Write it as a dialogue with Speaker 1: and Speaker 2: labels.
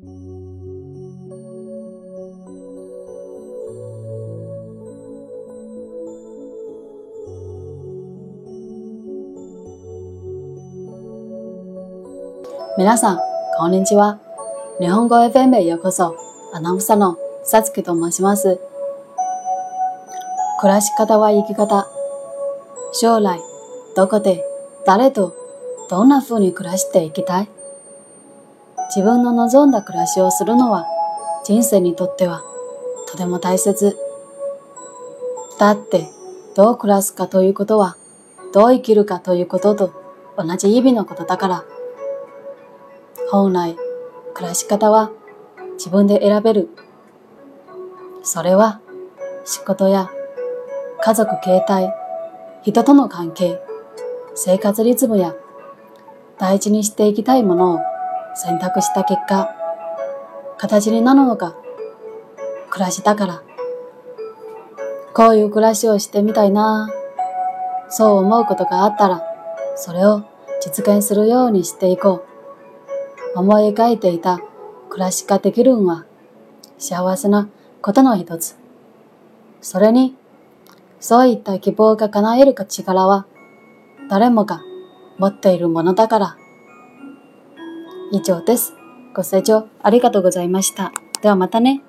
Speaker 1: 皆さん、こんにちは。日本語 FM へようこそ。アナウンサーのさつきと申します。暮らし方は生き方。将来、どこで、誰と、どんな風に暮らしていきたい？自分の望んだ暮らしをするのは、人生にとっては、とても大切。だって、どう暮らすかということは、どう生きるかということと同じ意味のことだから。本来、暮らし方は自分で選べる。それは仕事や家族形態、人との関係、生活リズムや大事にしていきたいものを選択した結果、形になるのが暮らしだから。こういう暮らしをしてみたいなそう思うことがあったら、それを実現するようにしていこう。思い描いていた暮らしができるんは幸せなことの一つ。それに、そういった希望が叶える力は誰もが持っているものだから。以上です。ご清聴ありがとうございました。ではまたね。